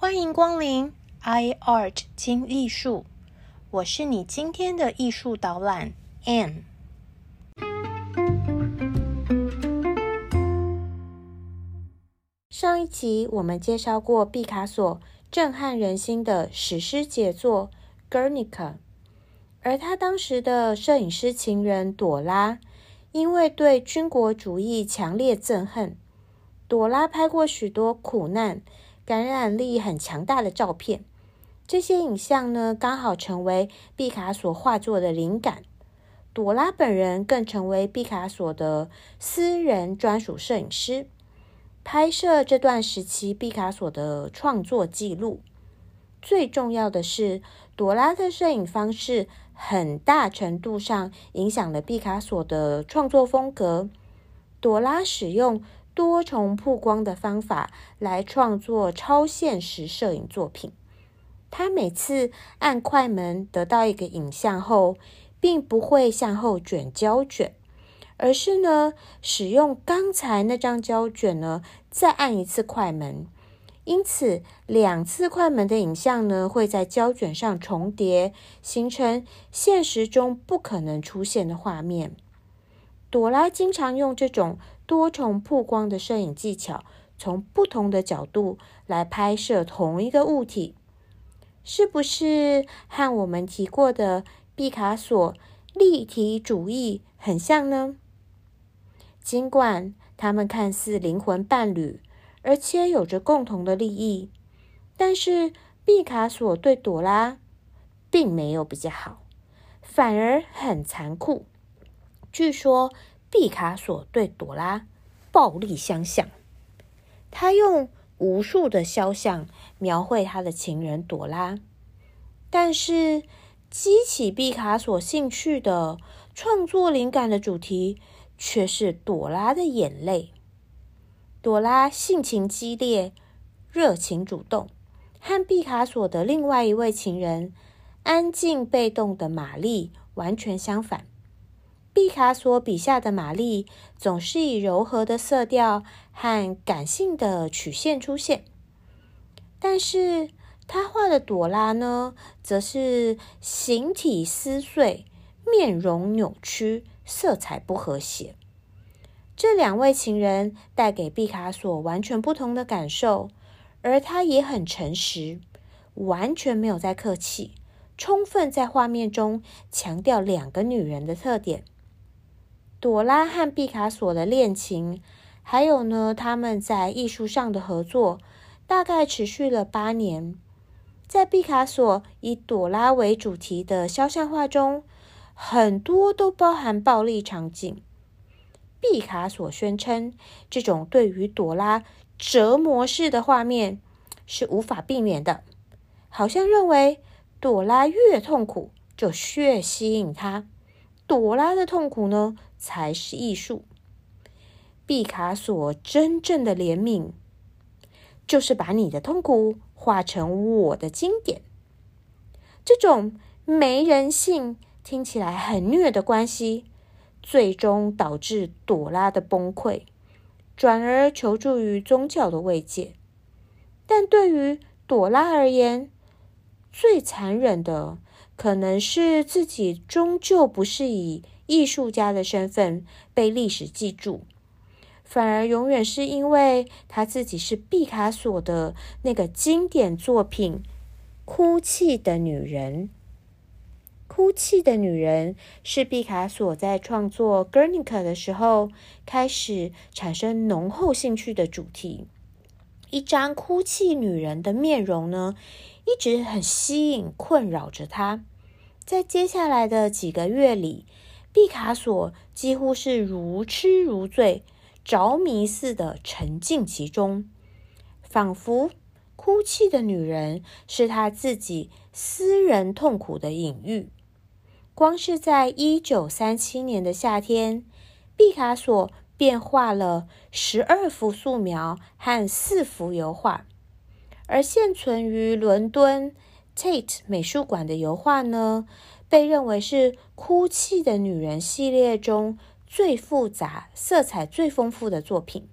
欢迎光临 iArt 精艺术，我是你今天的艺术导览 Anne。上一集我们介绍过毕卡索震撼人心的史诗杰作《Guernica》，而他当时的摄影师情人朵拉，因为对军国主义强烈憎恨，朵拉拍过许多苦难。感染力很强大的照片，这些影像呢，刚好成为毕卡索画作的灵感。朵拉本人更成为毕卡索的私人专属摄影师，拍摄这段时期毕卡索的创作记录。最重要的是，朵拉的摄影方式很大程度上影响了毕卡索的创作风格。朵拉使用。多重曝光的方法来创作超现实摄影作品。他每次按快门得到一个影像后，并不会向后卷胶卷，而是呢使用刚才那张胶卷呢再按一次快门。因此，两次快门的影像呢会在胶卷上重叠，形成现实中不可能出现的画面。朵拉经常用这种。多重曝光的摄影技巧，从不同的角度来拍摄同一个物体，是不是和我们提过的毕卡索立体主义很像呢？尽管他们看似灵魂伴侣，而且有着共同的利益，但是毕卡索对朵拉并没有比较好，反而很残酷。据说。毕卡索对朵拉暴力相向，他用无数的肖像描绘他的情人朵拉，但是激起毕卡索兴趣的创作灵感的主题却是朵拉的眼泪。朵拉性情激烈、热情主动，和毕卡索的另外一位情人安静被动的玛丽完全相反。毕卡索笔下的玛丽总是以柔和的色调和感性的曲线出现，但是他画的朵拉呢，则是形体撕碎、面容扭曲、色彩不和谐。这两位情人带给毕卡索完全不同的感受，而他也很诚实，完全没有在客气，充分在画面中强调两个女人的特点。朵拉和毕卡索的恋情，还有呢，他们在艺术上的合作，大概持续了八年。在毕卡索以朵拉为主题的肖像画中，很多都包含暴力场景。毕卡索宣称，这种对于朵拉折磨式的画面是无法避免的，好像认为朵拉越痛苦，就越吸引他。朵拉的痛苦呢？才是艺术。毕卡索真正的怜悯，就是把你的痛苦化成我的经典。这种没人性、听起来很虐的关系，最终导致朵拉的崩溃，转而求助于宗教的慰藉。但对于朵拉而言，最残忍的，可能是自己终究不是以。艺术家的身份被历史记住，反而永远是因为他自己是毕卡索的那个经典作品《哭泣的女人》。《哭泣的女人》是毕卡索在创作《Guernica》的时候开始产生浓厚兴趣的主题。一张哭泣女人的面容呢，一直很吸引、困扰着他。在接下来的几个月里。毕卡索几乎是如痴如醉、着迷似的沉浸其中，仿佛哭泣的女人是他自己私人痛苦的隐喻。光是在一九三七年的夏天，毕卡索便画了十二幅素描和四幅油画，而现存于伦敦 Tate 美术馆的油画呢？被认为是《哭泣的女人》系列中最复杂、色彩最丰富的作品。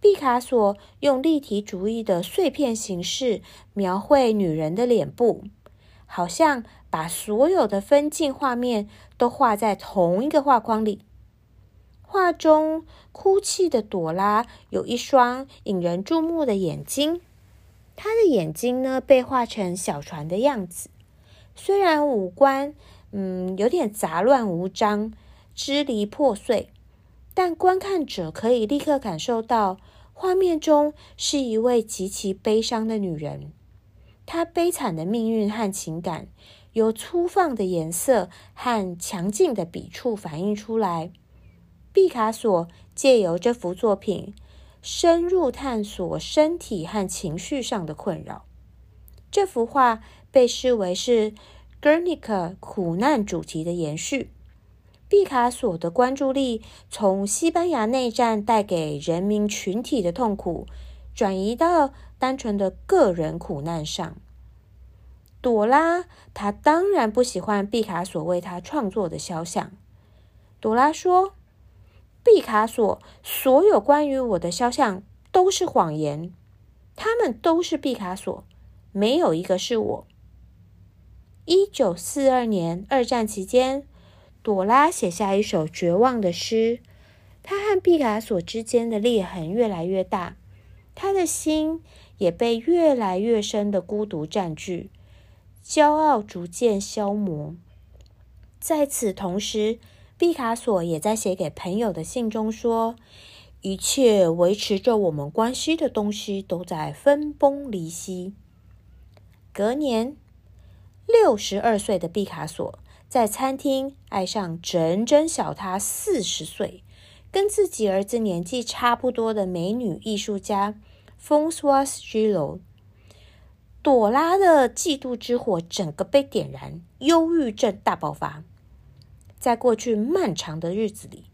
毕卡索用立体主义的碎片形式描绘女人的脸部，好像把所有的分镜画面都画在同一个画框里。画中哭泣的朵拉有一双引人注目的眼睛，她的眼睛呢被画成小船的样子。虽然五官嗯有点杂乱无章、支离破碎，但观看者可以立刻感受到。画面中是一位极其悲伤的女人，她悲惨的命运和情感由粗放的颜色和强劲的笔触反映出来。毕卡索借由这幅作品深入探索身体和情绪上的困扰。这幅画被视为是《Guernica》苦难主题的延续。毕卡索的关注力从西班牙内战带给人民群体的痛苦，转移到单纯的个人苦难上。朵拉，她当然不喜欢毕卡索为她创作的肖像。朵拉说：“毕卡索所有关于我的肖像都是谎言，他们都是毕卡索，没有一个是我。”一九四二年，二战期间。朵拉写下一首绝望的诗，她和毕卡索之间的裂痕越来越大，她的心也被越来越深的孤独占据，骄傲逐渐消磨。在此同时，毕卡索也在写给朋友的信中说：“一切维持着我们关系的东西都在分崩离析。”隔年，六十二岁的毕卡索。在餐厅爱上整整小他四十岁、跟自己儿子年纪差不多的美女艺术家 Françoise Gillot，朵拉的嫉妒之火整个被点燃，忧郁症大爆发。在过去漫长的日子里，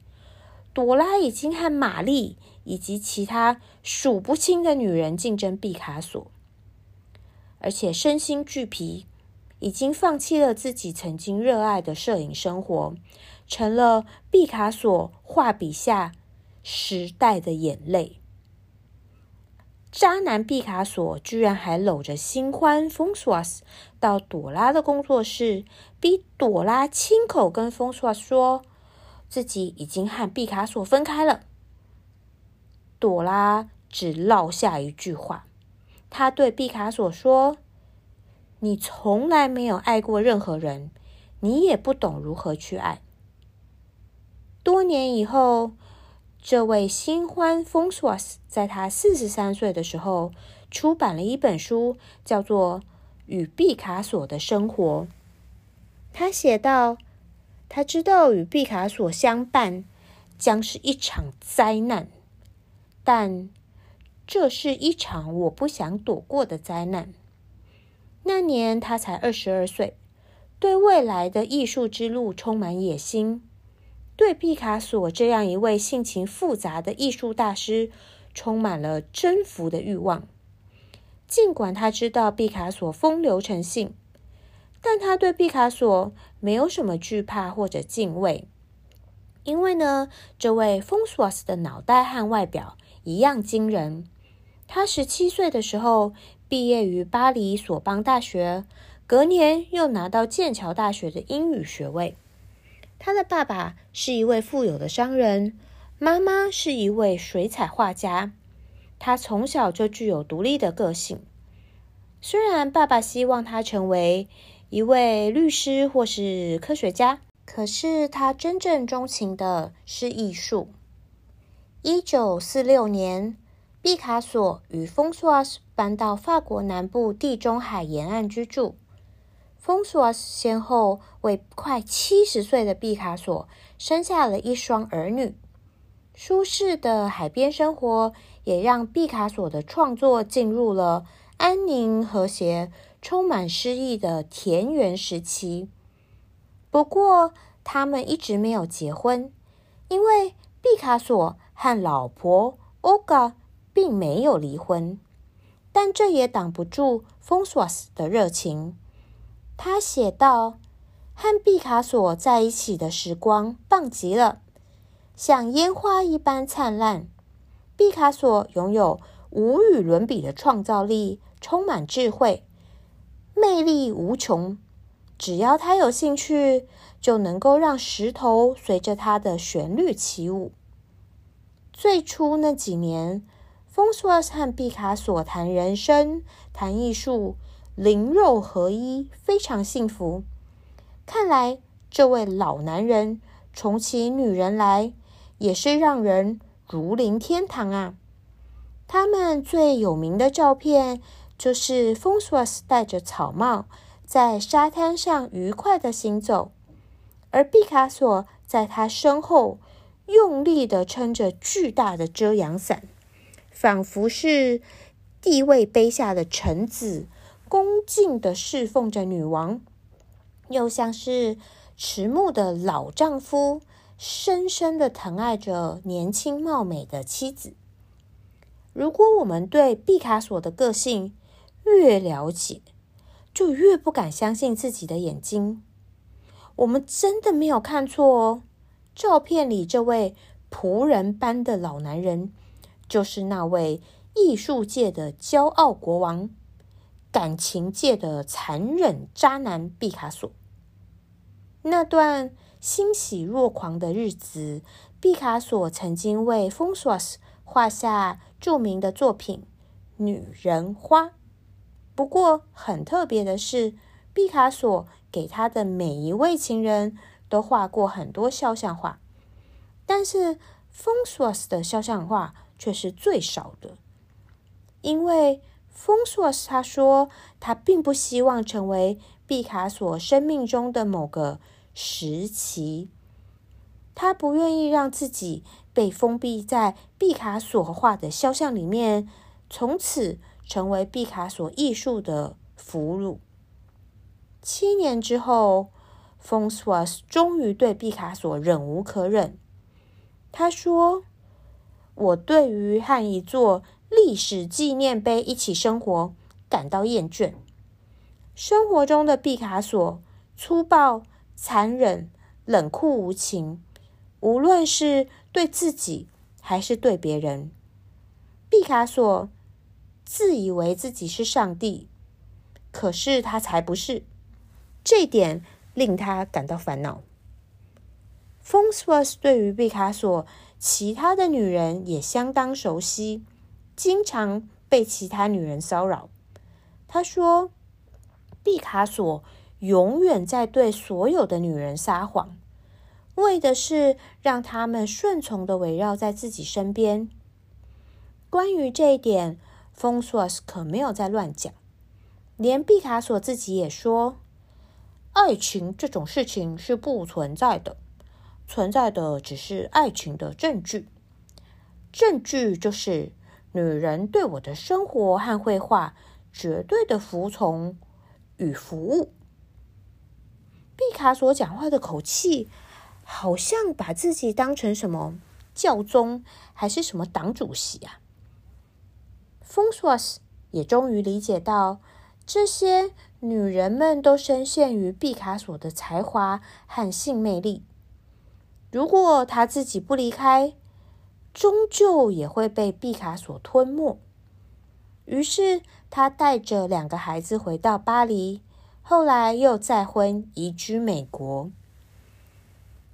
朵拉已经和玛丽以及其他数不清的女人竞争毕卡索，而且身心俱疲。已经放弃了自己曾经热爱的摄影生活，成了毕卡索画笔下时代的眼泪。渣男毕卡索居然还搂着新欢风索斯到朵拉的工作室，逼朵拉亲口跟风索斯说自己已经和毕卡索分开了。朵拉只落下一句话，他对毕卡索说。你从来没有爱过任何人，你也不懂如何去爱。多年以后，这位新欢 f o n s o i s 在他四十三岁的时候出版了一本书，叫做《与毕卡索的生活》。他写道：“他知道与毕卡索相伴将是一场灾难，但这是一场我不想躲过的灾难。”那年他才二十二岁，对未来的艺术之路充满野心，对毕卡索这样一位性情复杂的艺术大师充满了征服的欲望。尽管他知道毕卡索风流成性，但他对毕卡索没有什么惧怕或者敬畏，因为呢，这位风索斯的脑袋和外表一样惊人。他十七岁的时候。毕业于巴黎索邦大学，隔年又拿到剑桥大学的英语学位。他的爸爸是一位富有的商人，妈妈是一位水彩画家。他从小就具有独立的个性。虽然爸爸希望他成为一位律师或是科学家，可是他真正钟情的是艺术。一九四六年。毕卡索与丰索斯搬到法国南部地中海沿岸居住。丰索斯先后为快七十岁的毕卡索生下了一双儿女。舒适的海边生活也让毕卡索的创作进入了安宁、和谐、充满诗意的田园时期。不过，他们一直没有结婚，因为毕卡索和老婆欧嘎。并没有离婚，但这也挡不住 f o n s o i s 的热情。他写道：“和毕卡索在一起的时光棒极了，像烟花一般灿烂。毕卡索拥有无与伦比的创造力，充满智慧，魅力无穷。只要他有兴趣，就能够让石头随着他的旋律起舞。最初那几年，丰索尔斯和毕卡索谈人生、谈艺术，灵肉合一，非常幸福。看来这位老男人宠起女人来，也是让人如临天堂啊！他们最有名的照片就是丰索尔斯戴着草帽，在沙滩上愉快的行走，而毕卡索在他身后。用力的撑着巨大的遮阳伞，仿佛是地位卑下的臣子，恭敬的侍奉着女王；又像是迟暮的老丈夫，深深的疼爱着年轻貌美的妻子。如果我们对毕卡索的个性越了解，就越不敢相信自己的眼睛。我们真的没有看错哦。照片里这位仆人般的老男人，就是那位艺术界的骄傲国王、感情界的残忍渣男毕卡索。那段欣喜若狂的日子，毕卡索曾经为丰索斯画下著名的作品《女人花》。不过，很特别的是，毕卡索给他的每一位情人。都画过很多肖像画，但是丰索斯的肖像画却是最少的。因为丰索斯他说，他并不希望成为毕卡索生命中的某个时期，他不愿意让自己被封闭在毕卡索画的肖像里面，从此成为毕卡索艺术的俘虏。七年之后。丰索斯终于对毕卡索忍无可忍。他说：“我对于和一座历史纪念碑一起生活感到厌倦。生活中的毕卡索粗暴、残忍、冷酷无情，无论是对自己还是对别人。毕卡索自以为自己是上帝，可是他才不是。这点。”令他感到烦恼。丰斯沃斯对于毕卡索其他的女人也相当熟悉，经常被其他女人骚扰。他说：“毕卡索永远在对所有的女人撒谎，为的是让他们顺从的围绕在自己身边。”关于这一点，丰斯沃斯可没有在乱讲，连毕卡索自己也说。爱情这种事情是不存在的，存在的只是爱情的证据。证据就是女人对我的生活和绘画绝对的服从与服务。毕卡索讲话的口气，好像把自己当成什么教宗还是什么党主席啊？丰索斯也终于理解到这些。女人们都深陷于毕卡索的才华和性魅力。如果他自己不离开，终究也会被毕卡索吞没。于是，他带着两个孩子回到巴黎，后来又再婚，移居美国。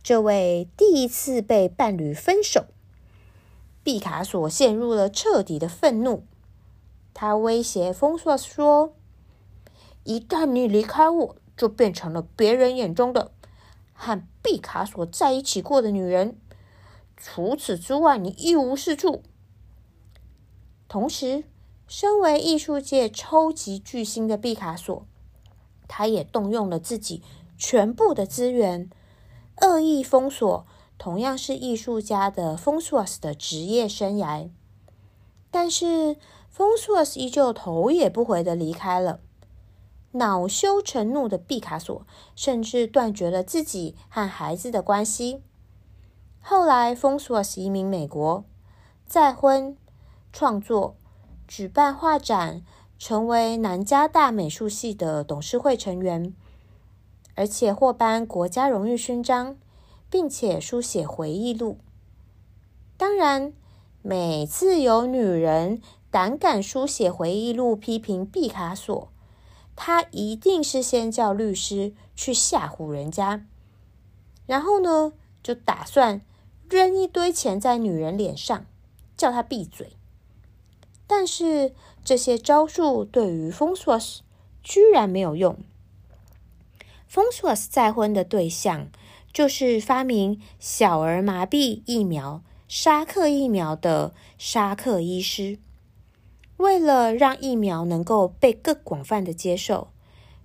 这位第一次被伴侣分手，毕卡索陷入了彻底的愤怒。他威胁丰索说。一旦你离开我，就变成了别人眼中的和毕卡索在一起过的女人。除此之外，你一无是处。同时，身为艺术界超级巨星的毕卡索，他也动用了自己全部的资源，恶意封锁同样是艺术家的丰索斯的职业生涯。但是，丰索斯依旧头也不回的离开了。恼羞成怒的毕卡索甚至断绝了自己和孩子的关系。后来，封索斯移民美国，再婚、创作、举办画展，成为南加大美术系的董事会成员，而且获颁国家荣誉勋章，并且书写回忆录。当然，每次有女人胆敢书写回忆录批评毕卡索，他一定是先叫律师去吓唬人家，然后呢，就打算扔一堆钱在女人脸上，叫她闭嘴。但是这些招数对于 f o n s o s 居然没有用。f o n s o s 再婚的对象就是发明小儿麻痹疫苗。沙克疫苗的沙克医师，为了让疫苗能够被更广泛的接受，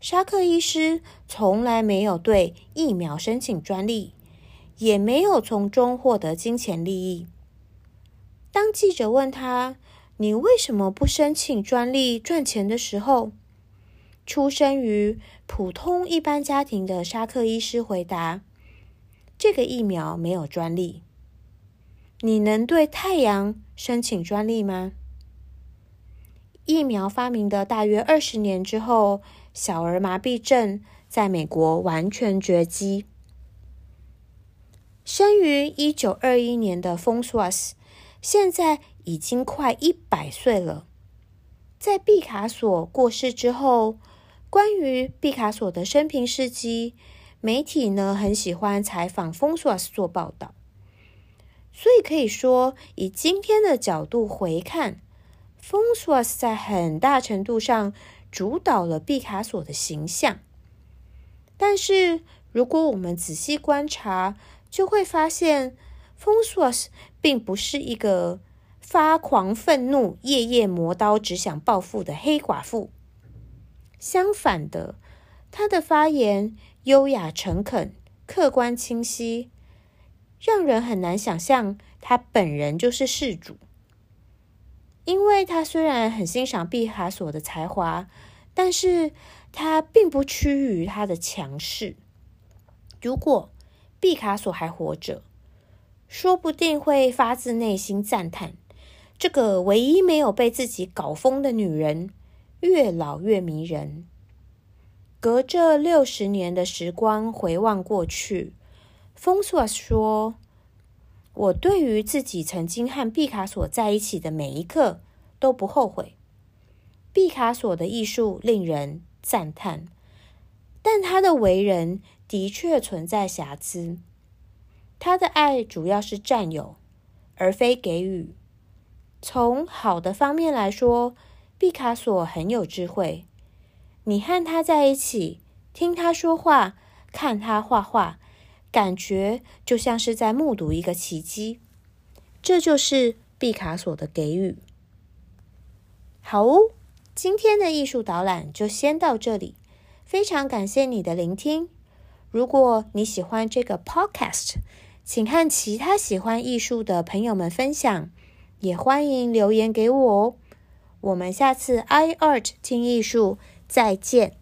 沙克医师从来没有对疫苗申请专利，也没有从中获得金钱利益。当记者问他：“你为什么不申请专利赚钱？”的时候，出生于普通一般家庭的沙克医师回答：“这个疫苗没有专利。”你能对太阳申请专利吗？疫苗发明的大约二十年之后，小儿麻痹症在美国完全绝迹。生于一九二一年的 f o n s w a s 现在已经快一百岁了。在毕卡索过世之后，关于毕卡索的生平事迹，媒体呢很喜欢采访 f o n s w a s 做报道。所以可以说，以今天的角度回看 f o n s w a s 在很大程度上主导了毕卡索的形象。但是，如果我们仔细观察，就会发现 f o n s w a s 并不是一个发狂愤怒、夜夜磨刀、只想报复的黑寡妇。相反的，他的发言优雅、诚恳、客观、清晰。让人很难想象他本人就是事主，因为他虽然很欣赏毕卡索的才华，但是他并不屈于他的强势。如果毕卡索还活着，说不定会发自内心赞叹这个唯一没有被自己搞疯的女人越老越迷人。隔着六十年的时光回望过去。丰索说：“我对于自己曾经和毕卡索在一起的每一刻都不后悔。毕卡索的艺术令人赞叹，但他的为人的确存在瑕疵。他的爱主要是占有，而非给予。从好的方面来说，毕卡索很有智慧。你和他在一起，听他说话，看他画画。”感觉就像是在目睹一个奇迹，这就是毕卡索的给予。好哦，今天的艺术导览就先到这里，非常感谢你的聆听。如果你喜欢这个 podcast，请和其他喜欢艺术的朋友们分享，也欢迎留言给我哦。我们下次 i art 听艺术再见。